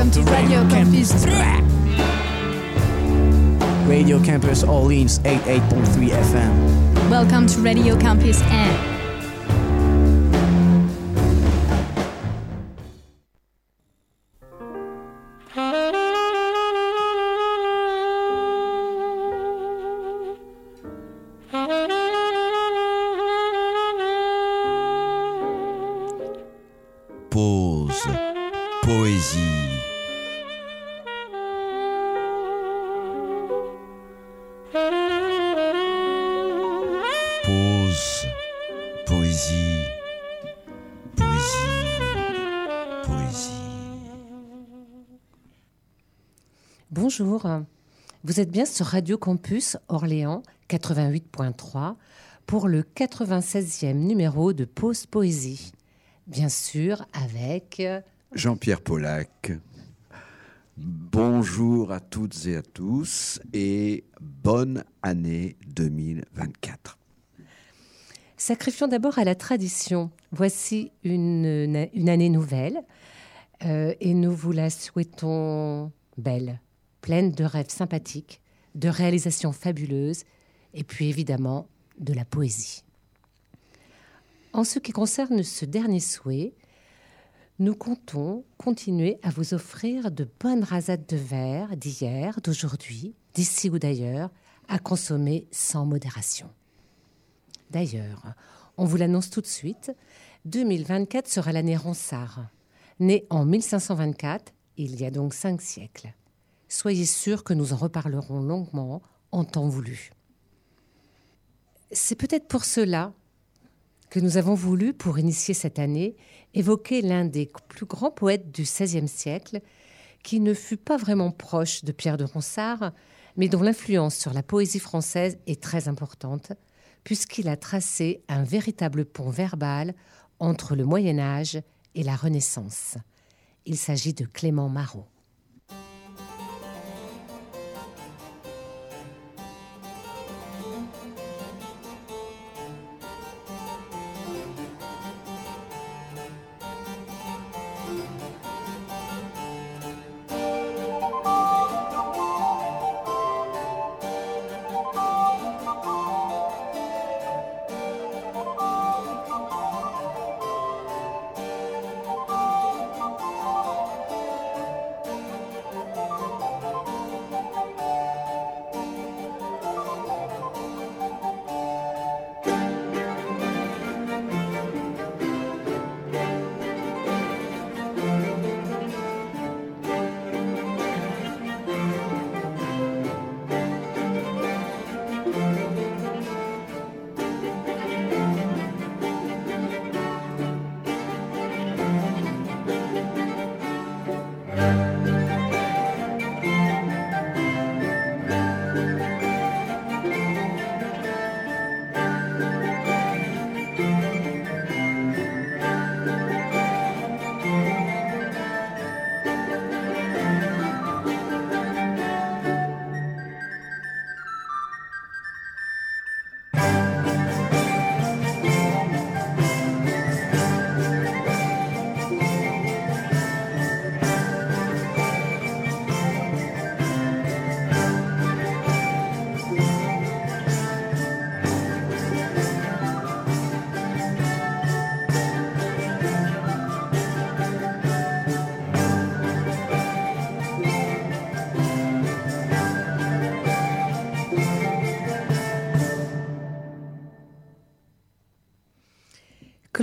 Welcome to Radio Campus. Radio Campus Orleans 88.3 FM. Welcome to Radio Campus and Bonjour, vous êtes bien sur Radio Campus Orléans 88.3 pour le 96e numéro de Pause Poésie. Bien sûr, avec Jean-Pierre Pollack. Bonjour à toutes et à tous et bonne année 2024. Sacrifions d'abord à la tradition. Voici une, une année nouvelle euh, et nous vous la souhaitons belle, pleine de rêves sympathiques, de réalisations fabuleuses et puis évidemment de la poésie. En ce qui concerne ce dernier souhait, nous comptons continuer à vous offrir de bonnes rasades de verre d'hier, d'aujourd'hui, d'ici ou d'ailleurs, à consommer sans modération. D'ailleurs, on vous l'annonce tout de suite, 2024 sera l'année Ronsard, née en 1524, il y a donc cinq siècles. Soyez sûrs que nous en reparlerons longuement en temps voulu. C'est peut-être pour cela que nous avons voulu, pour initier cette année, évoquer l'un des plus grands poètes du XVIe siècle, qui ne fut pas vraiment proche de Pierre de Ronsard, mais dont l'influence sur la poésie française est très importante, puisqu'il a tracé un véritable pont verbal entre le Moyen Âge et la Renaissance. Il s'agit de Clément Marot.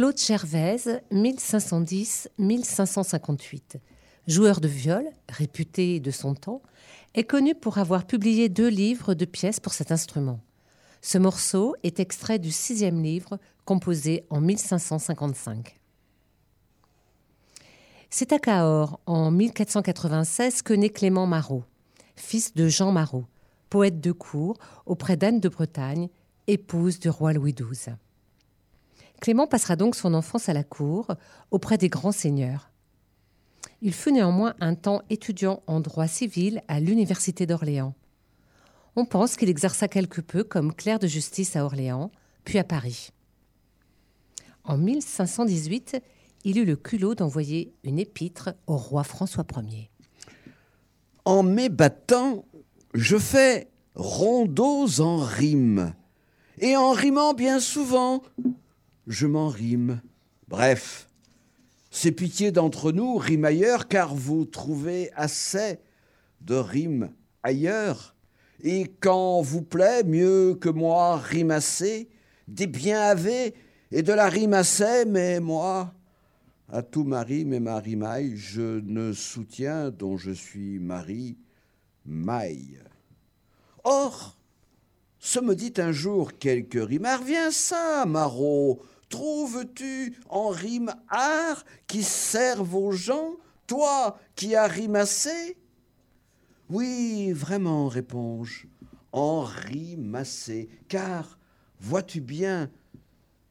Claude Gervaise, 1510-1558. Joueur de viol, réputé de son temps, est connu pour avoir publié deux livres de pièces pour cet instrument. Ce morceau est extrait du sixième livre, composé en 1555. C'est à Cahors, en 1496, que naît Clément Marot, fils de Jean Marot, poète de cour auprès d'Anne de Bretagne, épouse du roi Louis XII. Clément passera donc son enfance à la cour, auprès des grands seigneurs. Il fut néanmoins un temps étudiant en droit civil à l'Université d'Orléans. On pense qu'il exerça quelque peu comme clerc de justice à Orléans, puis à Paris. En 1518, il eut le culot d'envoyer une épître au roi François Ier. En m'ébattant, je fais rondeaux en rime. Et en rimant bien souvent, je m'en rime. Bref, c'est pitié d'entre nous, rimailleurs, car vous trouvez assez de rimes ailleurs. Et quand vous plaît, mieux que moi, rimasser, des biens avez et de la rime assez, mais moi, à tout mari, mais ma rimaille, je ne soutiens dont je suis mari, maille. Or, se me dit un jour quelque rimard, viens ça, Marot, trouves-tu en rime art qui serve aux gens, toi qui as rimassé? Oui, vraiment, réponds-je, en rimassé, car, vois-tu bien,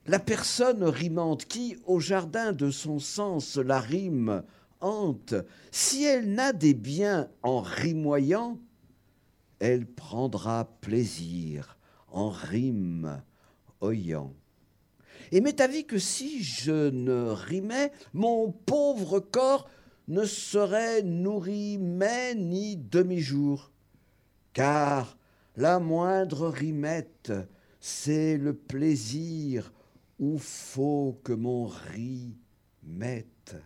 la personne rimante qui, au jardin de son sens, la rime hante, si elle n'a des biens en rimoyant, elle prendra plaisir en rime oyant. Et m'est avis que si je ne rimais, mon pauvre corps ne serait nourri mais ni demi-jour. Car la moindre rimette, c'est le plaisir où faut que mon riz mette.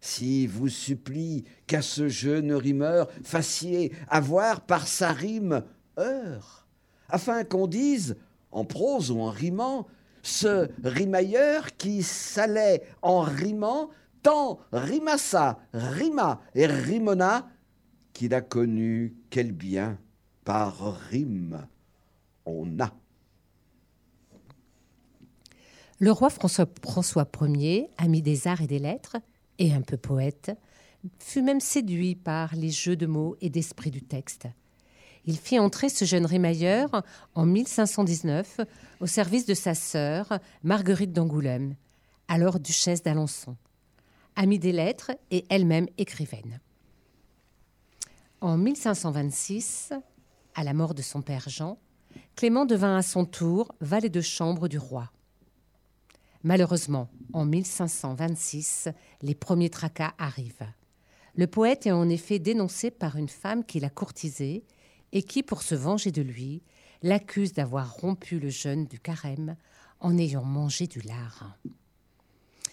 Si vous supplie qu'à ce jeune rimeur fassiez avoir par sa rime heure, afin qu'on dise, en prose ou en rimant, ce rimailleur qui s'allait en rimant, tant rimassa, rima et rimona, qu'il a connu quel bien par rime on a. Le roi François, François Ier, ami des arts et des lettres, et un peu poète, fut même séduit par les jeux de mots et d'esprit du texte. Il fit entrer ce jeune rimailleur en 1519 au service de sa sœur, Marguerite d'Angoulême, alors duchesse d'Alençon, amie des lettres et elle-même écrivaine. En 1526, à la mort de son père Jean, Clément devint à son tour valet de chambre du roi. Malheureusement, en 1526, les premiers tracas arrivent. Le poète est en effet dénoncé par une femme qui l'a courtisé et qui, pour se venger de lui, l'accuse d'avoir rompu le jeûne du carême en ayant mangé du lard.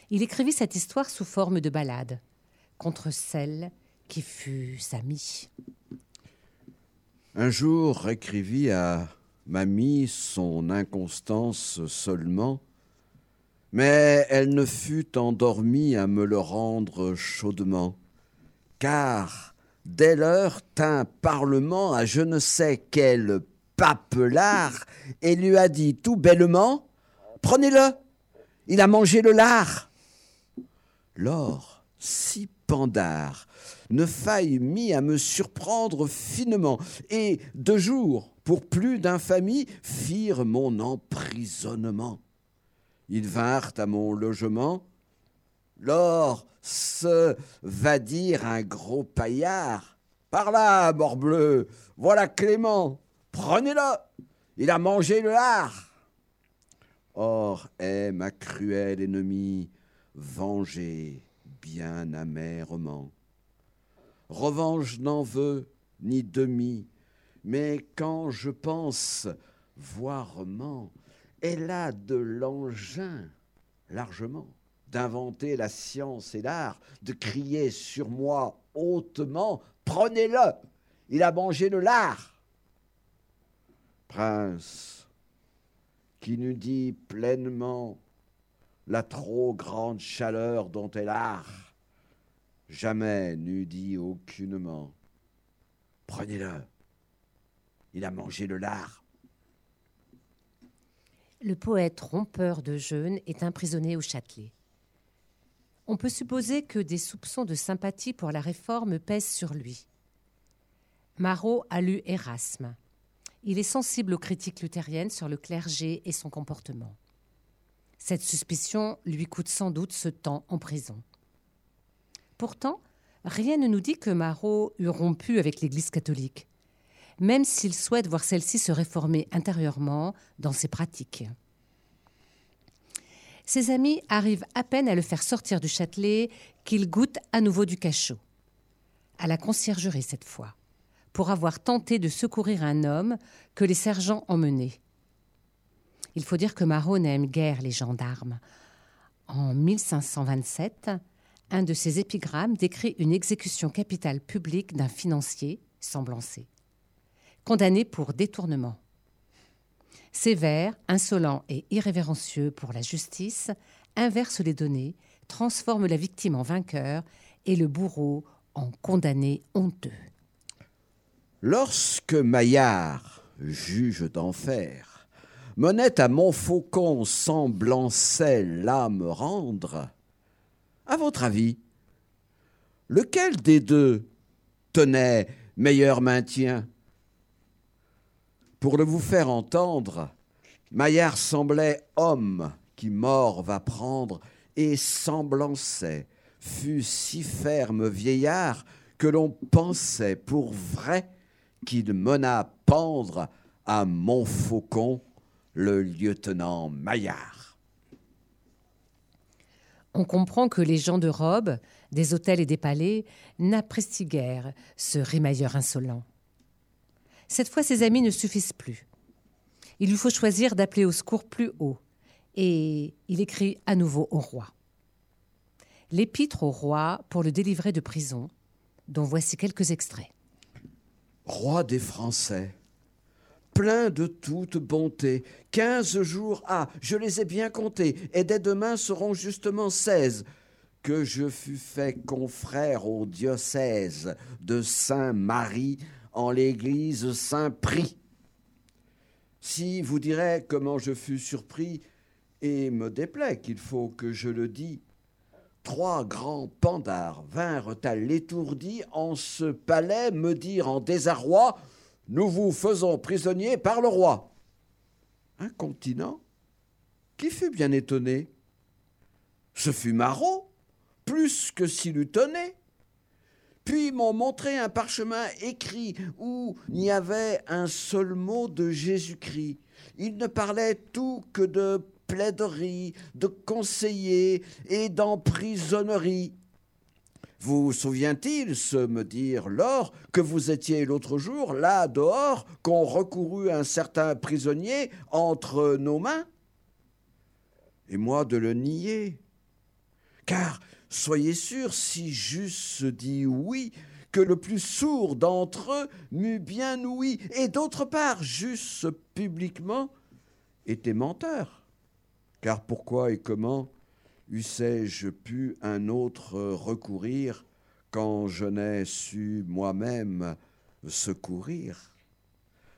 Il écrivit cette histoire sous forme de ballade contre celle qui fut sa mie. Un jour écrivit à mamie son inconstance seulement, mais elle ne fut endormie à me le rendre chaudement, car dès l'heure tint Parlement à je ne sais quel papelard et lui a dit tout bellement Prenez-le, il a mangé le lard. L'or, si pandard, ne faille mis à me surprendre finement, et deux jours, pour plus d'infamie, firent mon emprisonnement. Ils vinrent à mon logement. Lors se va dire un gros paillard. Par là, morbleu, voilà Clément, prenez-le, il a mangé le lard. Or est ma cruelle ennemie, vengée bien amèrement. Revanche n'en veut ni demi, mais quand je pense voirement elle a de l'engin largement d'inventer la science et l'art, de crier sur moi hautement Prenez-le Il a mangé le lard Prince, qui nous dit pleinement la trop grande chaleur dont elle a, jamais n'eût dit aucunement Prenez-le Il a mangé le lard le poète rompeur de jeûne est emprisonné au Châtelet. On peut supposer que des soupçons de sympathie pour la réforme pèsent sur lui. Marot a lu Erasme. Il est sensible aux critiques luthériennes sur le clergé et son comportement. Cette suspicion lui coûte sans doute ce temps en prison. Pourtant, rien ne nous dit que Marot eût rompu avec l'Église catholique même s'il souhaite voir celle-ci se réformer intérieurement dans ses pratiques. Ses amis arrivent à peine à le faire sortir du Châtelet qu'il goûte à nouveau du cachot. à la conciergerie cette fois, pour avoir tenté de secourir un homme que les sergents emmenaient. Il faut dire que Marot n'aime guère les gendarmes. En 1527, un de ses épigrammes décrit une exécution capitale publique d'un financier, semblancé, condamné pour détournement. Sévère, insolent et irrévérencieux pour la justice, inverse les données, transforme la victime en vainqueur et le bourreau en condamné honteux. Lorsque Maillard, juge d'enfer, menait à Montfaucon semblant celle là me rendre, à votre avis, lequel des deux tenait meilleur maintien? Pour le vous faire entendre, Maillard semblait homme qui mort va prendre et semblançait, fut si ferme vieillard que l'on pensait pour vrai qu'il mena pendre à Montfaucon le lieutenant Maillard. On comprend que les gens de robe, des hôtels et des palais, n'apprécient guère ce rémailleur insolent. Cette fois, ses amis ne suffisent plus. Il lui faut choisir d'appeler au secours plus haut, et il écrit à nouveau au roi. L'épître au roi pour le délivrer de prison, dont voici quelques extraits. Roi des Français, plein de toute bonté, quinze jours, ah, je les ai bien comptés, et dès demain seront justement seize, que je fus fait confrère au diocèse de Saint-Marie en l'église Saint-Prix. Si vous direz comment je fus surpris, et me déplaît qu'il faut que je le dise, trois grands pandards vinrent à l'étourdi en ce palais me dire en désarroi Nous vous faisons prisonnier par le roi. Un continent qui fut bien étonné. Ce fut Marot, plus que s'il eût tonné. Puis m'ont montré un parchemin écrit où il y avait un seul mot de Jésus-Christ. Il ne parlait tout que de plaiderie, de conseiller et d'emprisonnerie. Vous souvient-il, se me dire lors, que vous étiez l'autre jour là dehors, qu'on recourut un certain prisonnier entre nos mains? Et moi de le nier. Car, soyez sûr, si j'eusse dit oui, que le plus sourd d'entre eux m'eût bien ouï, et d'autre part, j'eusse publiquement été menteur. Car pourquoi et comment eussé-je pu un autre recourir quand je n'ai su moi-même secourir?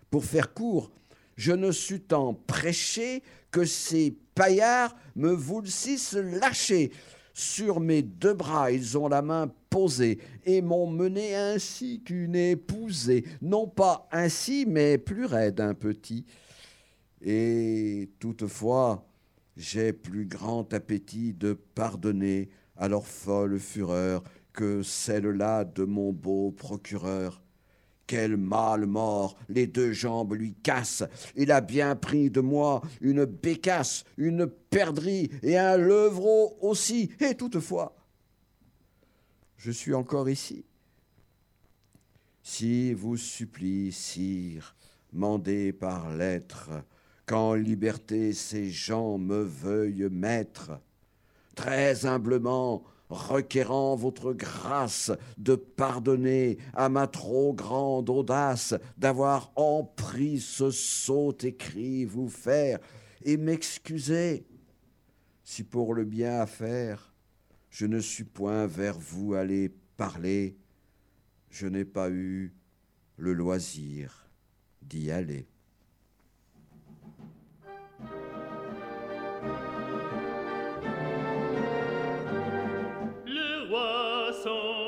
Pour faire court, je ne sus tant prêcher que ces paillards me voulsissent lâcher. Sur mes deux bras, ils ont la main posée et m'ont mené ainsi qu'une épousée, non pas ainsi, mais plus raide un petit. Et toutefois, j'ai plus grand appétit de pardonner à leur folle fureur que celle-là de mon beau procureur. Quel mal mort, les deux jambes lui cassent. Il a bien pris de moi une bécasse, une perdrix et un levreau aussi. Et toutefois, je suis encore ici. Si vous supplie, sire, mandé par lettre, qu'en liberté ces gens me veuillent mettre, très humblement requérant votre grâce de pardonner à ma trop grande audace d'avoir empris ce sot écrit vous faire, et m'excuser si pour le bien à faire je ne suis point vers vous aller parler, je n'ai pas eu le loisir d'y aller. was so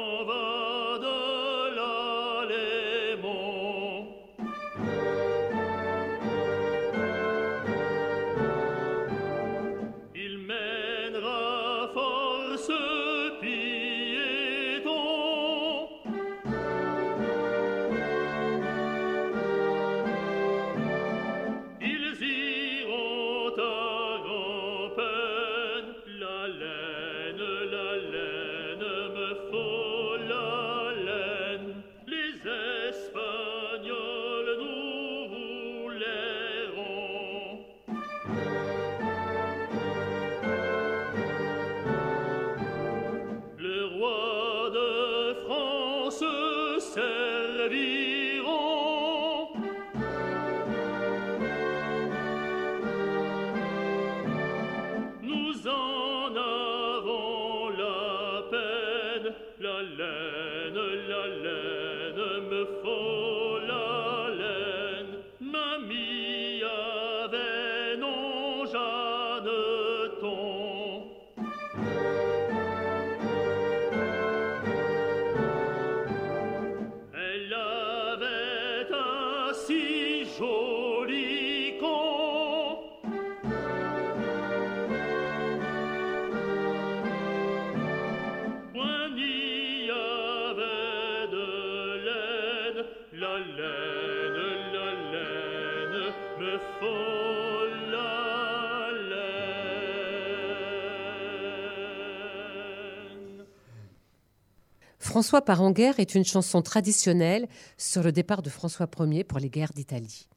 François part en guerre est une chanson traditionnelle sur le départ de François Ier pour les guerres d'Italie.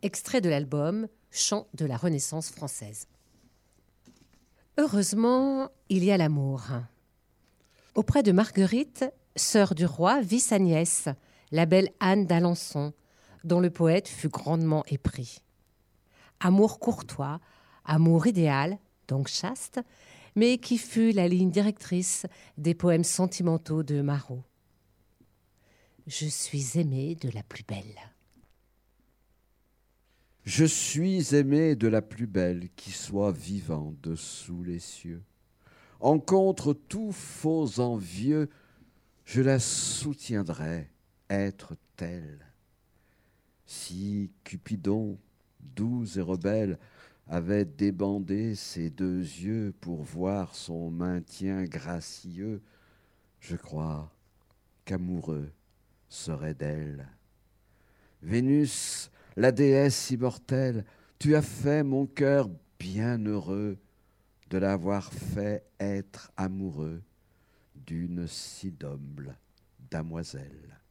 Extrait de l'album Chant de la Renaissance française. Heureusement, il y a l'amour. Auprès de Marguerite, sœur du roi, vit sa nièce, la belle Anne d'Alençon, dont le poète fut grandement épris. Amour courtois, amour idéal, donc chaste, mais qui fut la ligne directrice des poèmes sentimentaux de Marot. Je suis aimé de la plus belle. Je suis aimé de la plus belle qui soit vivant dessous les cieux. En contre tout faux envieux, je la soutiendrai être telle. Si Cupidon, doux et rebelle, avait débandé ses deux yeux pour voir son maintien gracieux, je crois qu'amoureux serait d'elle. Vénus, la déesse immortelle, tu as fait mon cœur bien heureux de l'avoir fait être amoureux d'une si noble damoiselle.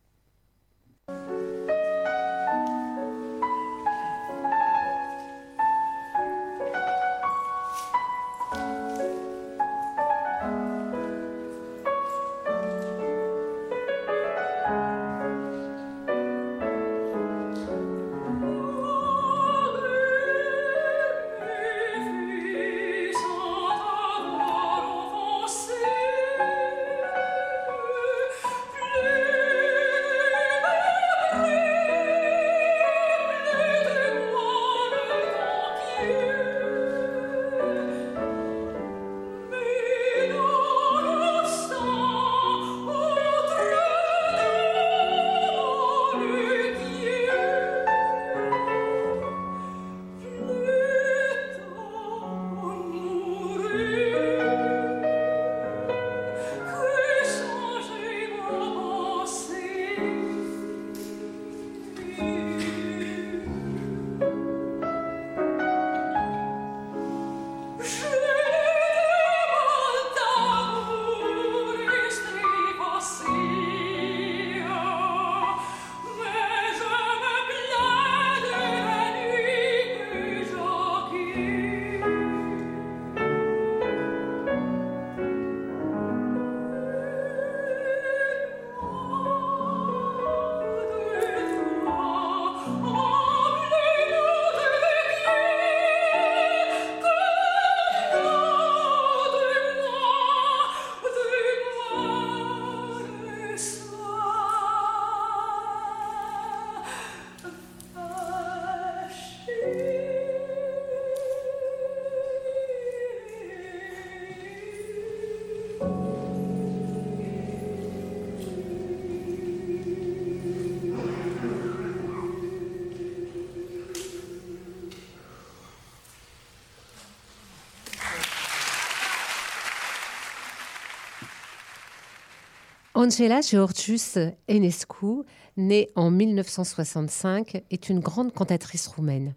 Angela Georgius Enescu, née en 1965, est une grande cantatrice roumaine.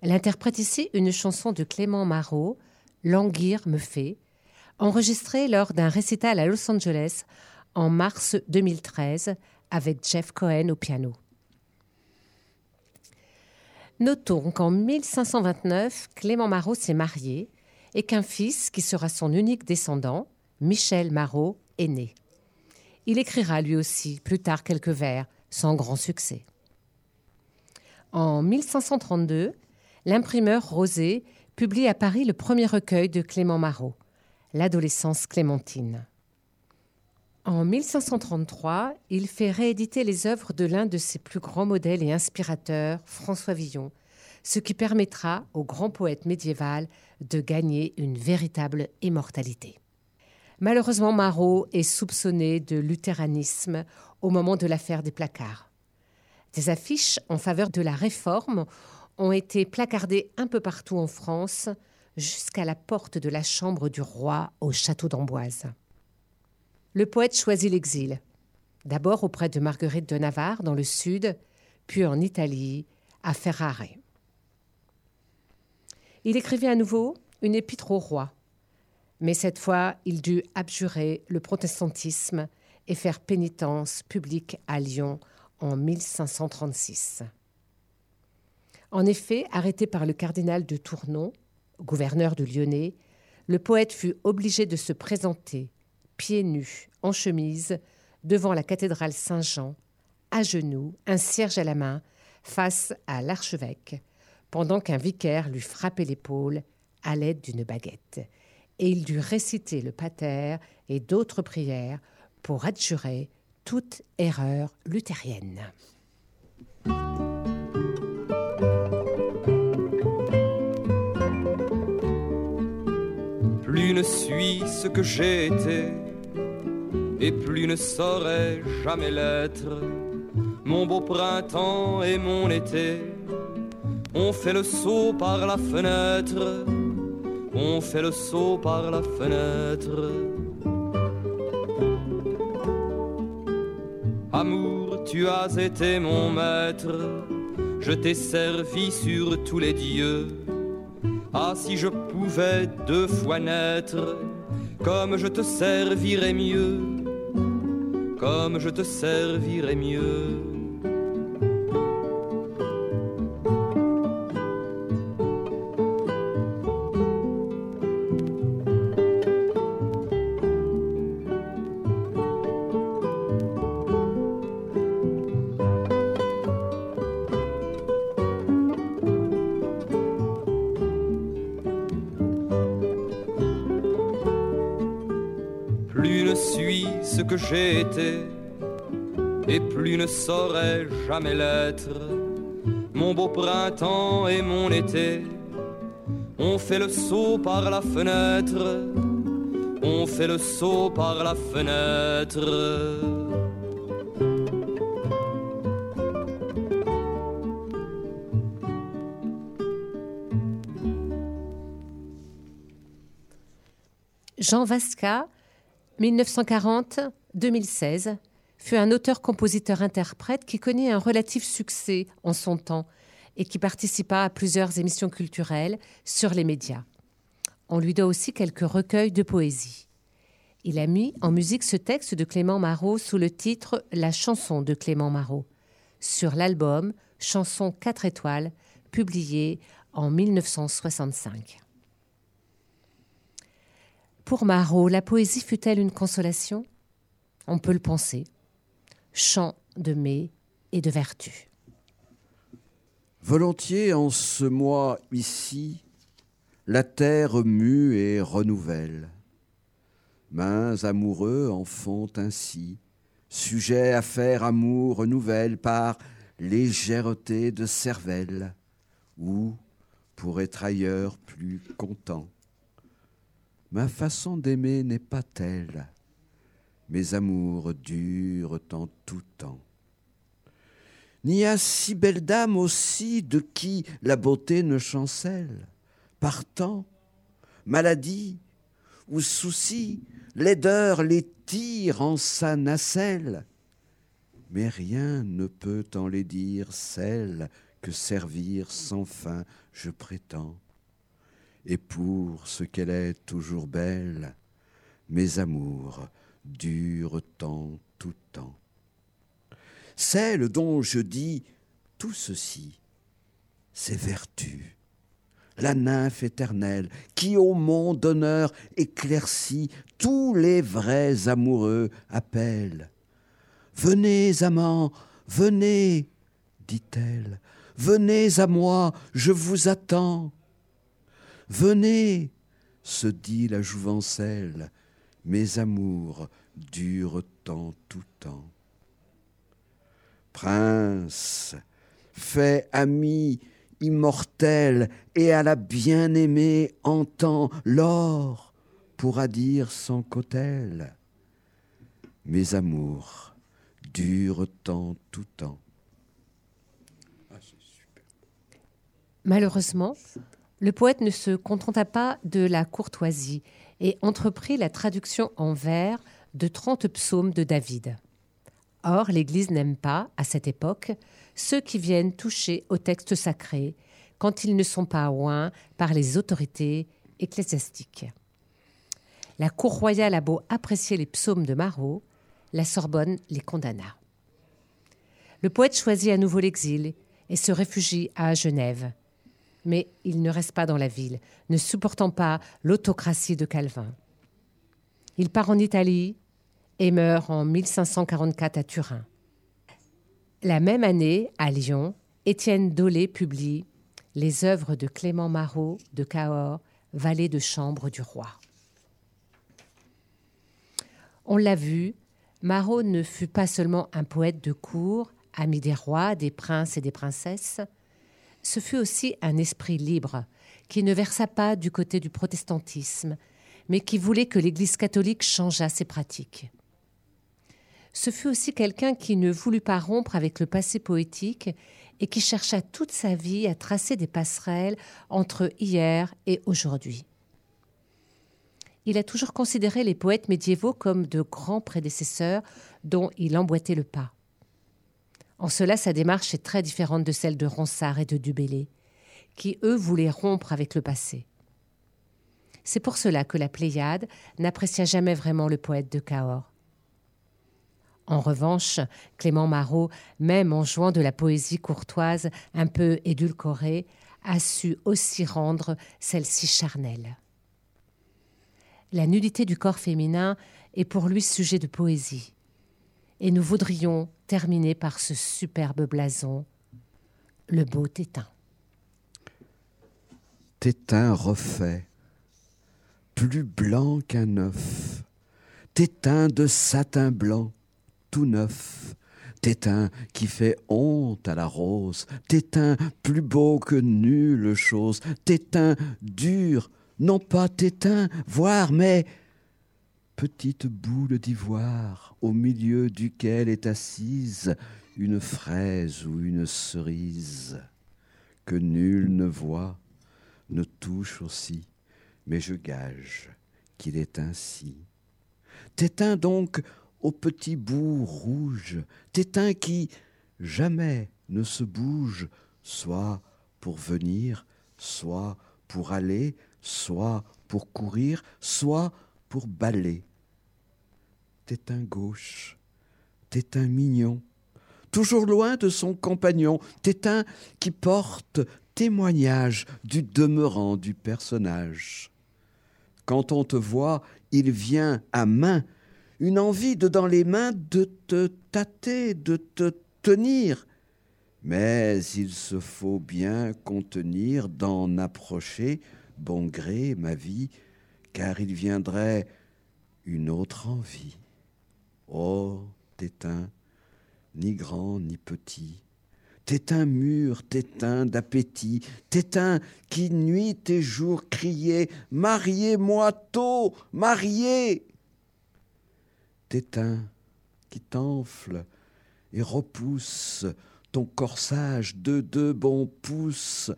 Elle interprète ici une chanson de Clément Marot, Languir me fait, enregistrée lors d'un récital à Los Angeles en mars 2013 avec Jeff Cohen au piano. Notons qu'en 1529, Clément Marot s'est marié et qu'un fils, qui sera son unique descendant, Michel Marot, est né Il écrira lui aussi plus tard quelques vers, sans grand succès. En 1532, l'imprimeur Rosé publie à Paris le premier recueil de Clément Marot, L'adolescence clémentine. En 1533, il fait rééditer les œuvres de l'un de ses plus grands modèles et inspirateurs, François Villon, ce qui permettra au grand poète médiéval de gagner une véritable immortalité. Malheureusement, Marot est soupçonné de luthéranisme au moment de l'affaire des placards. Des affiches en faveur de la réforme ont été placardées un peu partout en France, jusqu'à la porte de la chambre du roi au château d'Amboise. Le poète choisit l'exil, d'abord auprès de Marguerite de Navarre dans le sud, puis en Italie, à Ferrare. Il écrivit à nouveau une épître au roi, mais cette fois il dut abjurer le protestantisme et faire pénitence publique à Lyon en 1536. En effet, arrêté par le cardinal de Tournon, gouverneur de Lyonnais, le poète fut obligé de se présenter, pieds nus, en chemise, devant la cathédrale Saint-Jean, à genoux, un cierge à la main, face à l'archevêque, pendant qu'un vicaire lui frappait l'épaule à l'aide d'une baguette. Et il dut réciter le pater et d'autres prières pour adjurer toute erreur luthérienne. Plus ne suis ce que j'ai été, et plus ne saurais jamais l'être. Mon beau printemps et mon été, on fait le saut par la fenêtre, on fait le saut par la fenêtre. Amour, tu as été mon maître, je t'ai servi sur tous les dieux ah, si je pouvais deux fois naître, comme je te servirais mieux, comme je te servirais mieux. J'ai été, et plus ne saurais jamais l'être. Mon beau printemps et mon été, on fait le saut par la fenêtre, on fait le saut par la fenêtre. Jean Vasca, 1940, 2016, fut un auteur-compositeur-interprète qui connaît un relatif succès en son temps et qui participa à plusieurs émissions culturelles sur les médias. On lui doit aussi quelques recueils de poésie. Il a mis en musique ce texte de Clément Marot sous le titre La chanson de Clément Marot sur l'album Chanson 4 étoiles publié en 1965. Pour Marot, la poésie fut-elle une consolation? On peut le penser. Chant de mai et de vertu. Volontiers en ce mois ici, la terre mue et renouvelle. Mains amoureux en font ainsi, sujet à faire amour nouvelle par légèreté de cervelle, ou pour être ailleurs plus content. Ma façon d'aimer n'est pas telle mes amours durent en tout temps. N'y a si belle dame aussi de qui la beauté ne chancelle. Partant, maladie ou souci, laideur les tire en sa nacelle. Mais rien ne peut en les dire celle que servir sans fin je prétends. Et pour ce qu'elle est toujours belle, mes amours dure tant tout temps. Celle dont je dis tout ceci, c'est vertu, la nymphe éternelle, qui au monde d'honneur éclaircit tous les vrais amoureux appelle. Venez, amants, venez, dit-elle, venez à moi, je vous attends. Venez, se dit la jouvencelle, mes amours durent en tout temps. Prince, fais ami immortel et à la bien-aimée entend l'or pourra dire sans qu'autel. Mes amours durent en tout temps. Malheureusement, le poète ne se contenta pas de la courtoisie et entreprit la traduction en vers de 30 psaumes de David. Or, l'Église n'aime pas, à cette époque, ceux qui viennent toucher au texte sacré quand ils ne sont pas oints par les autorités ecclésiastiques. La cour royale a beau apprécier les psaumes de Marot, la Sorbonne les condamna. Le poète choisit à nouveau l'exil et se réfugie à Genève. Mais il ne reste pas dans la ville, ne supportant pas l'autocratie de Calvin. Il part en Italie et meurt en 1544 à Turin. La même année, à Lyon, Étienne Dolé publie Les œuvres de Clément Marot de Cahors, valet de chambre du roi. On l'a vu, Marot ne fut pas seulement un poète de cour, ami des rois, des princes et des princesses, ce fut aussi un esprit libre, qui ne versa pas du côté du protestantisme, mais qui voulait que l'Église catholique changeât ses pratiques. Ce fut aussi quelqu'un qui ne voulut pas rompre avec le passé poétique et qui chercha toute sa vie à tracer des passerelles entre hier et aujourd'hui. Il a toujours considéré les poètes médiévaux comme de grands prédécesseurs dont il emboîtait le pas. En cela, sa démarche est très différente de celle de Ronsard et de Dubélé, qui, eux, voulaient rompre avec le passé. C'est pour cela que la Pléiade n'apprécia jamais vraiment le poète de Cahors. En revanche, Clément Marot, même en jouant de la poésie courtoise un peu édulcorée, a su aussi rendre celle-ci charnelle. La nudité du corps féminin est pour lui sujet de poésie. Et nous voudrions terminer par ce superbe blason, le beau Tétin. Tétin refait plus blanc qu'un œuf, tétin de satin blanc, tout neuf, tétin qui fait honte à la rose, tétin plus beau que nulle chose, tétin dur, non pas tétin, voire, mais petite boule d'ivoire au milieu duquel est assise une fraise ou une cerise que nul ne voit, ne touche aussi mais je gage qu'il est ainsi. T'éteins donc au petit bout rouge, t'éteins qui jamais ne se bouge, soit pour venir, soit pour aller, soit pour courir, soit pour balayer. T'éteins gauche, t'éteins mignon, toujours loin de son compagnon, t'éteins qui porte témoignage du demeurant du personnage. Quand on te voit, il vient à main une envie de dans les mains de te tâter, de te tenir. Mais il se faut bien contenir d'en approcher, bon gré, ma vie, car il viendrait une autre envie. Oh, t'éteins, ni grand ni petit, T'éteins mûr, t'éteins d'appétit, t'éteins qui nuit et jour criait Mariez-moi tôt, mariez T'éteins qui t'enfle et repousse ton corsage de deux bons pouces.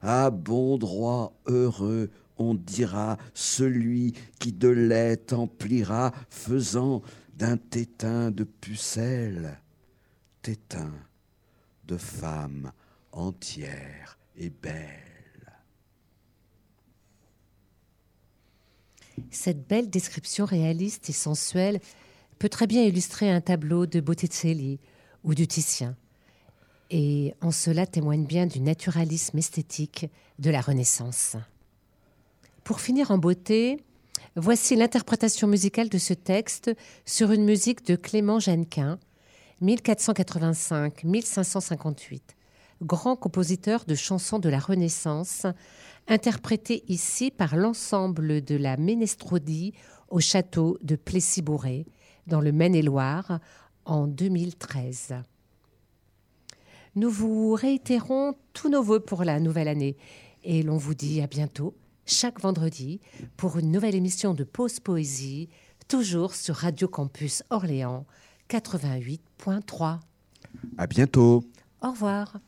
À bon droit heureux, on dira celui qui de lait t'emplira, faisant d'un tétin de pucelle. Tétin de femme entière et belle. Cette belle description réaliste et sensuelle peut très bien illustrer un tableau de Botticelli ou du Titien. Et en cela témoigne bien du naturalisme esthétique de la Renaissance. Pour finir en beauté, voici l'interprétation musicale de ce texte sur une musique de Clément Jeannequin, 1485-1558, grand compositeur de chansons de la Renaissance, interprété ici par l'ensemble de la Ménestrodie au château de Plessis-Bourré, dans le Maine-et-Loire, en 2013. Nous vous réitérons tous nos voeux pour la nouvelle année et l'on vous dit à bientôt, chaque vendredi, pour une nouvelle émission de Pause Poésie, toujours sur Radio Campus Orléans 88.3. À bientôt. Au revoir.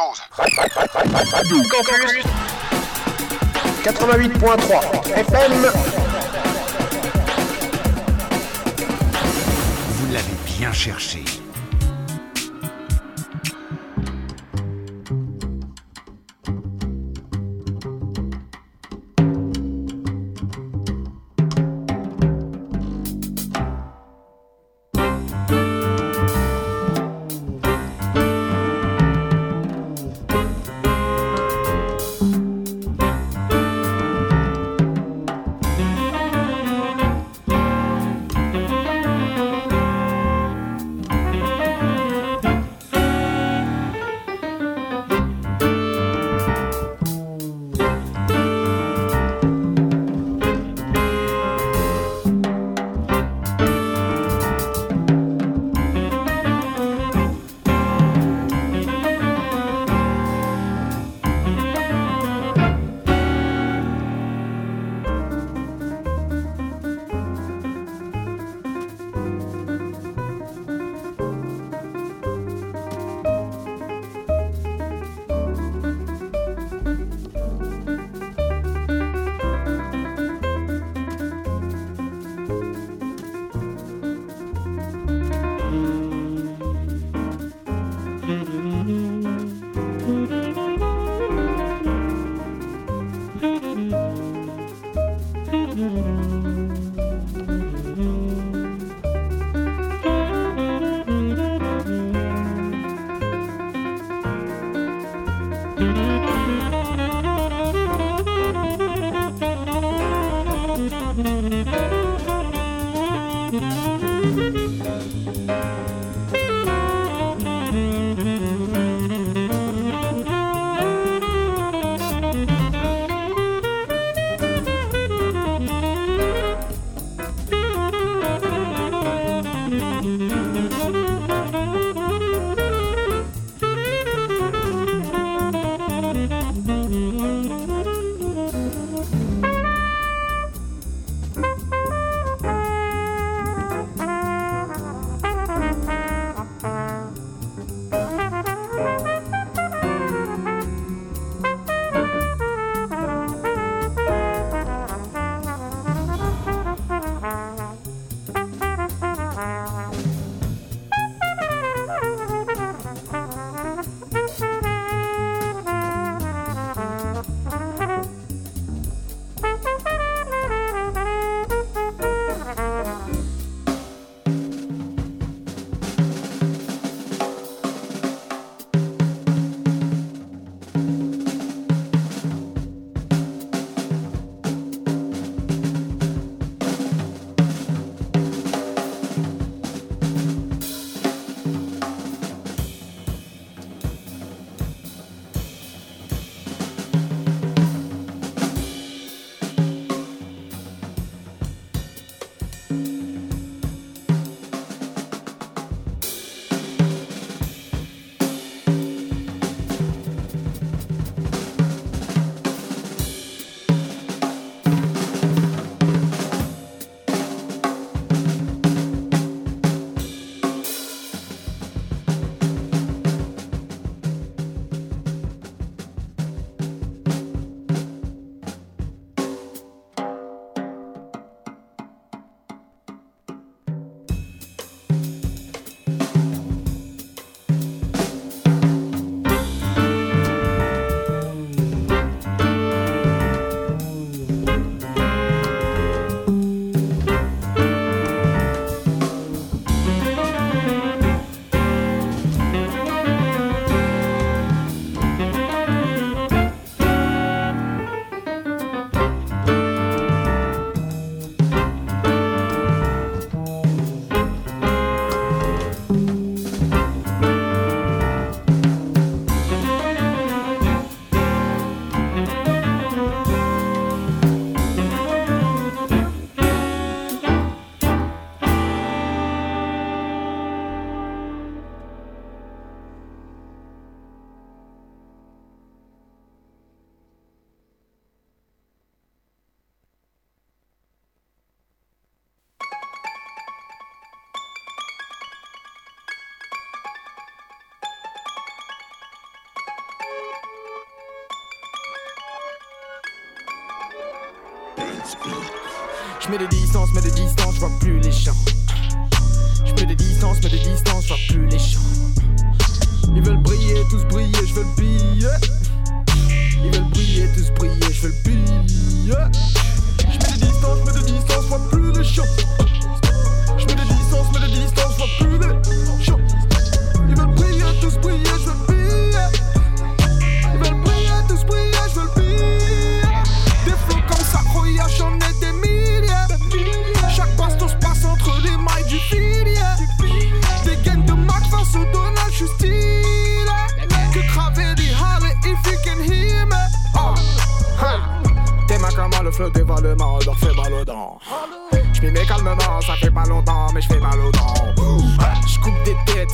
Chose. Campus 88.3 FM. Vous l'avez bien cherché. Je mets des distances, mets des distances, je vois plus les champs. Je mets des distances, mets des distances, je vois plus les champs. Ils veulent briller, tous briller, je veux le billet. Ils veulent briller, tous briller, je veux le billet. Je mets des distances, mets des distances, je vois plus les champs. Je mets des distances, mets des distances, je vois plus les champs. Ils veulent briller, tous briller, je veux le billet. Ma comment le flot dévale le mal, leur fait mal aux dents. J'm'y mets calmement, ça fait pas longtemps, mais j'fais mal aux dents. J'coupe des têtes,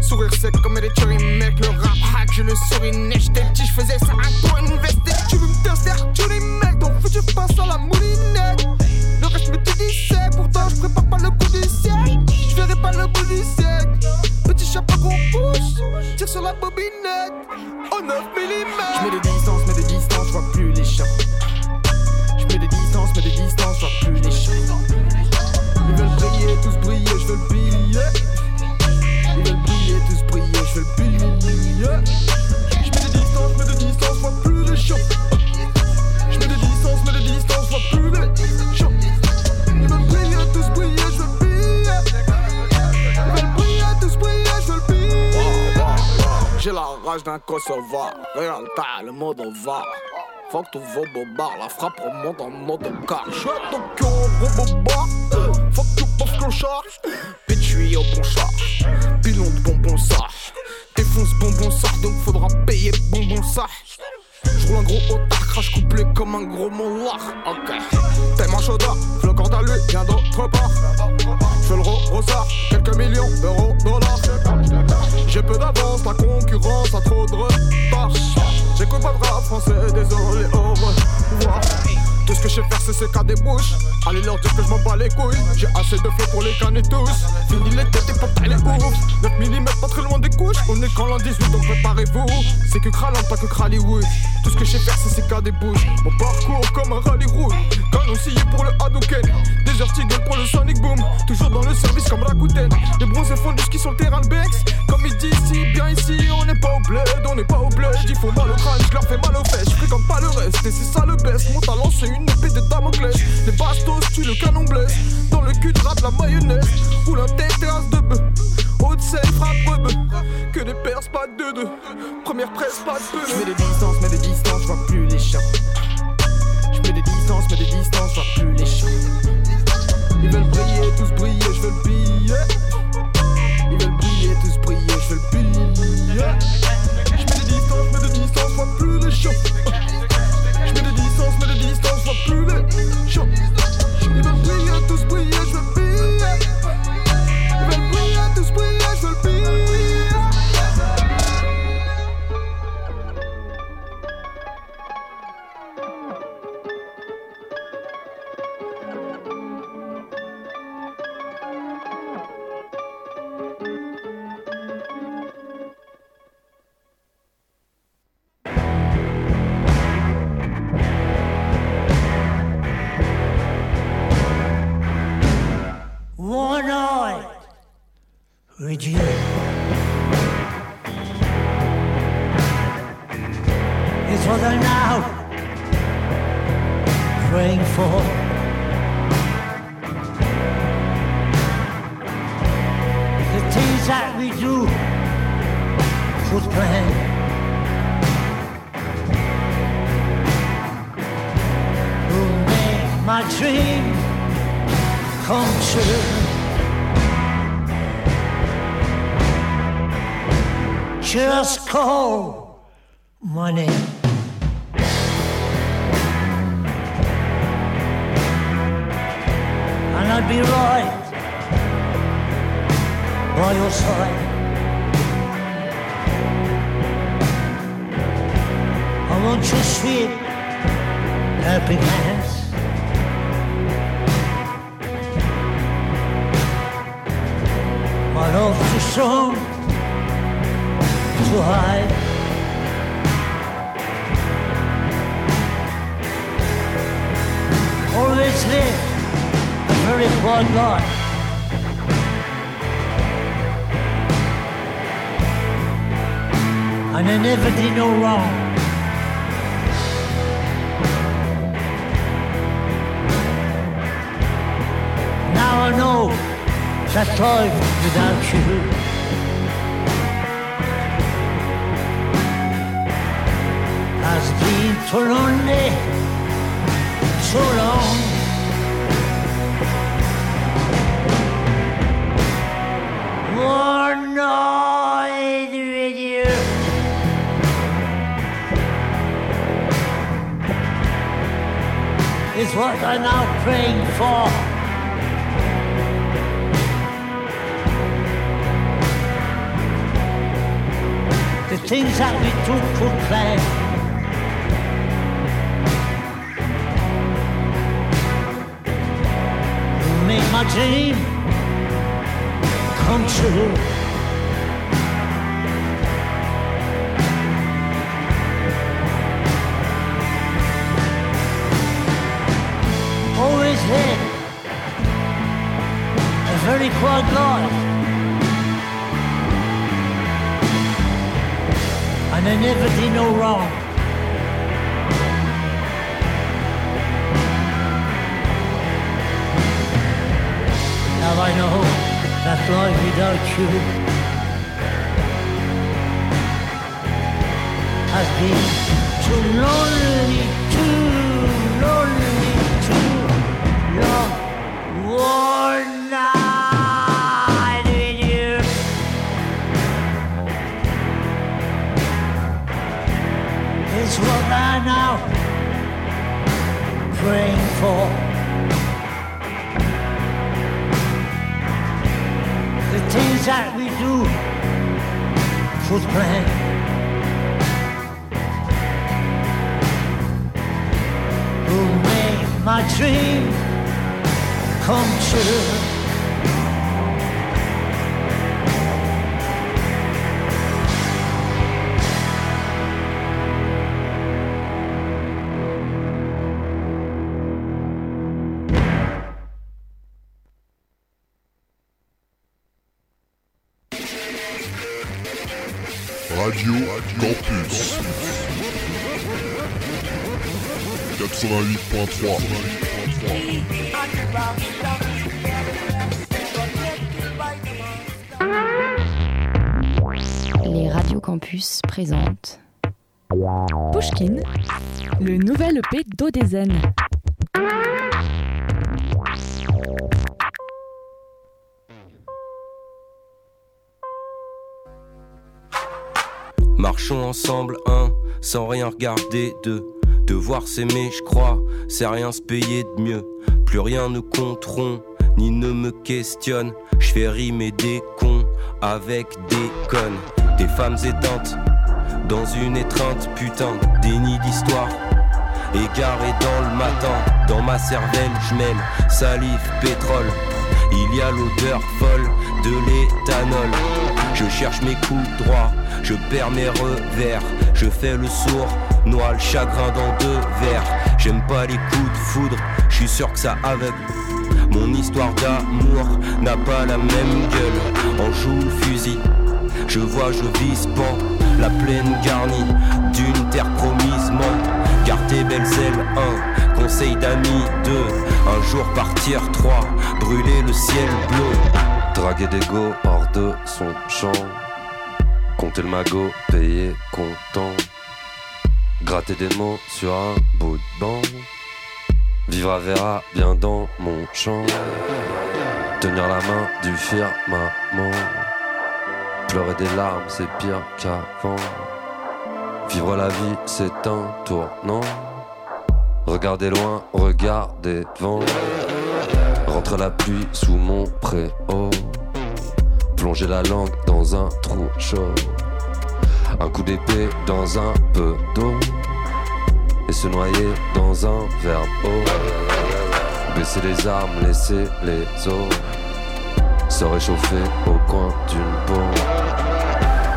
sourire sec comme des tueries, mec. Le rap hack, je le souris, j'étais petit, j'faisais ça un point investé. Tu veux me tester, tu les mecs, donc je passe à la moulinette. Le reste me dit c'est, pourtant j'prépare pas le coup du siècle. J'verrai pas le bout du siècle. Petit chapeau qu'on pousse, tire sur la bobinette. Au 9 mm. Distances, mets des distances, rage d'un Kosovar, regarde t'as le mode va. Fuck tous vos bobards, la frappe remonte en autocar. J'suis à Tokyo, robobar. Fuck tout pauvre clochard. Pétui au bon char. Ce que des. Allez leur dire que je m'en bats les couilles. J'ai assez de flow pour les canner tous. Fini les têtes et pas les ouf. 9 mm, pas très loin des couches. On est qu'en l'an 18, donc préparez-vous. C'est que Kralant, pas que Kraliwood. Tout ce que je sais faire, c'est sécar des bouches. Mon parcours comme un rallye rouge. Canon scié pour le Hadouken. Desert Eagle pour le Sonic Boom. Toujours dans le service comme Rakuten. Les bronzés font du ski sur le terrain de Bex. Comme il dit ici, bien ici, on n'est pas au bled, on n'est pas au bled. Il faut mal au crâne, je leur fais mal aux fesses. Je comme pas le reste, et c'est ça le best. Mon talent, c'est une épée de Damoclès. Les bastos tuent le canon blesse. Dans le cul de rate la mayonnaise. Roule un tête terrasse de bœuf. Haute scène, frappe rebeu. Que des perses, pas de deux. Première presse, pas de. Je mets des distances, mets des distances, je vois plus les champs. Je mets des distances, mets des distances, je vois plus les champs. Ils veulent briller, tous briller, je veux le billet. Ils veulent briller, tous briller, je veux le billet. Je mets des distances, mets des distances, je vois plus les champs. Je mets des distances, mets des distances, je vois plus les champs. Ils veulent briller, tous briller, je veux le It's what I'm now praying for. The things that we do should plan. Will make my dream come true. Just call my name. And I'd be right by your side. I want your sweet hands. My love too strong to hide. Always live a very quiet life. And I never did no wrong. Now I know that life without you for only so long. One night with you. Is what I'm now praying for. The things that we took for granted. My dream come true. Always had a very quiet life. And I never did no wrong. Now I know that life without you has been too lonely, too lonely, too long. One night. It's what I now praying for. Things that we do should plan. Who made my dream come true? Radio Campus 88.3 Les Radio Campus présentent Pushkin, le nouvel EP d'Odezen. Ensemble, un, sans rien regarder, deux. Devoir s'aimer, je crois, c'est rien se payer de mieux. Plus rien ne compteront, ni ne me questionne. Je fais rimer des cons avec des connes. Des femmes éteintes, dans une étreinte, putain, déni d'histoire. Égaré dans le matin, dans ma cervelle, je salive, pétrole. Il y a l'odeur folle de l'éthanol. Je cherche mes coups droits je perds mes revers, je fais le sourd, noie le chagrin dans deux verres. J'aime pas les coups de foudre, je suis sûr que ça avec. Mon histoire d'amour n'a pas la même gueule. On joue le fusil, je vois, je vise pan, la plaine garnie d'une terre promise Car tes belles ailes, un conseil d'amis, deux. Un jour partir, trois, brûler le ciel bleu. Draguer des go son champ Compter le magot, payer content. Gratter des mots sur un bout de banc. Vivre à Vera, bien dans mon champ. Tenir la main du firmament. Pleurer des larmes, c'est pire qu'avant. Vivre la vie, c'est un tournant. Regarder loin, regarder devant. Rentre la pluie sous mon préau. Plonger la langue dans un trou chaud. Un coup d'épée dans un peu d'eau. Et se noyer dans un verre haut. Baisser les armes, laisser les os. Se réchauffer au coin d'une peau.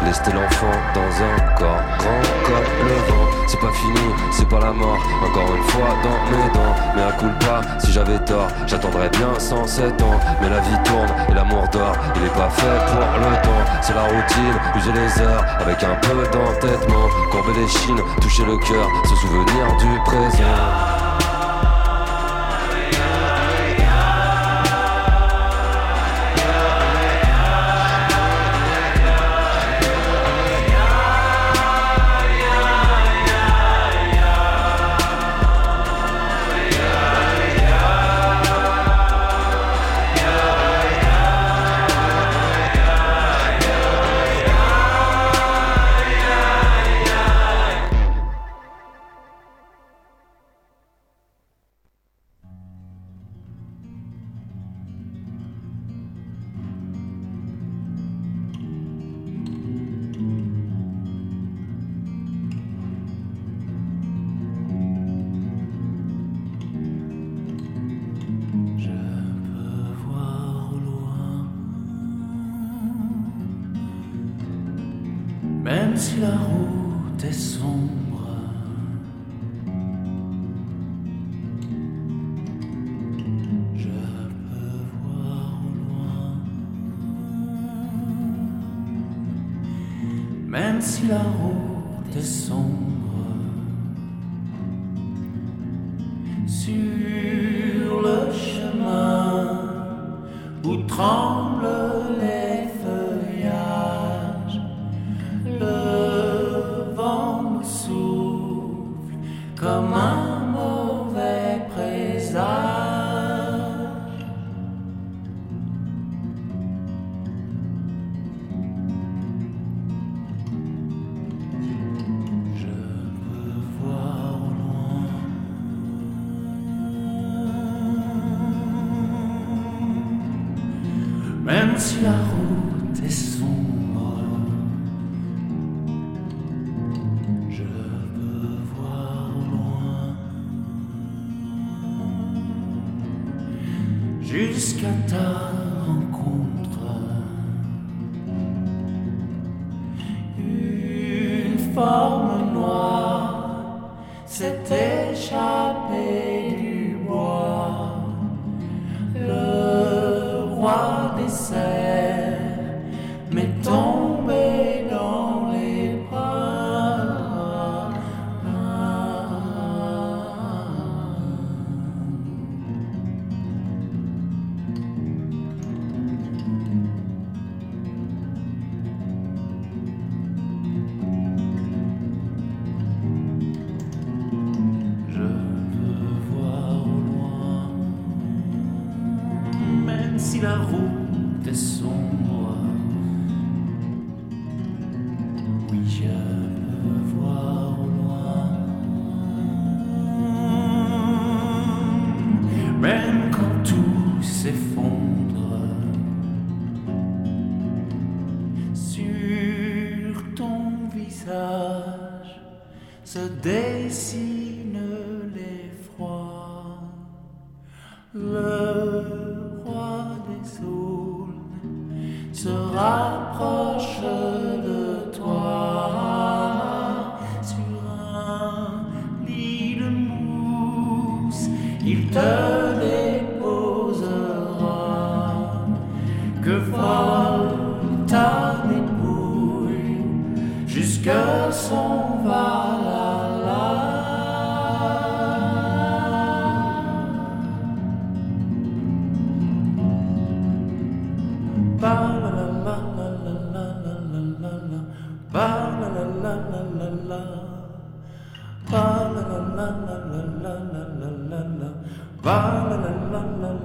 Lester l'enfant dans un corps grand comme le vent. C'est pas fini, c'est pas la mort. Encore une fois dans mes dents. Mais un coup pas, si j'avais tort, j'attendrais bien 107 ans. Mais la vie tourne et l'amour dort. Il est pas fait pour le temps. C'est la routine, user les heures avec un peu d'entêtement. Courber les chines, toucher le cœur, se souvenir du présent. si la route est sombre.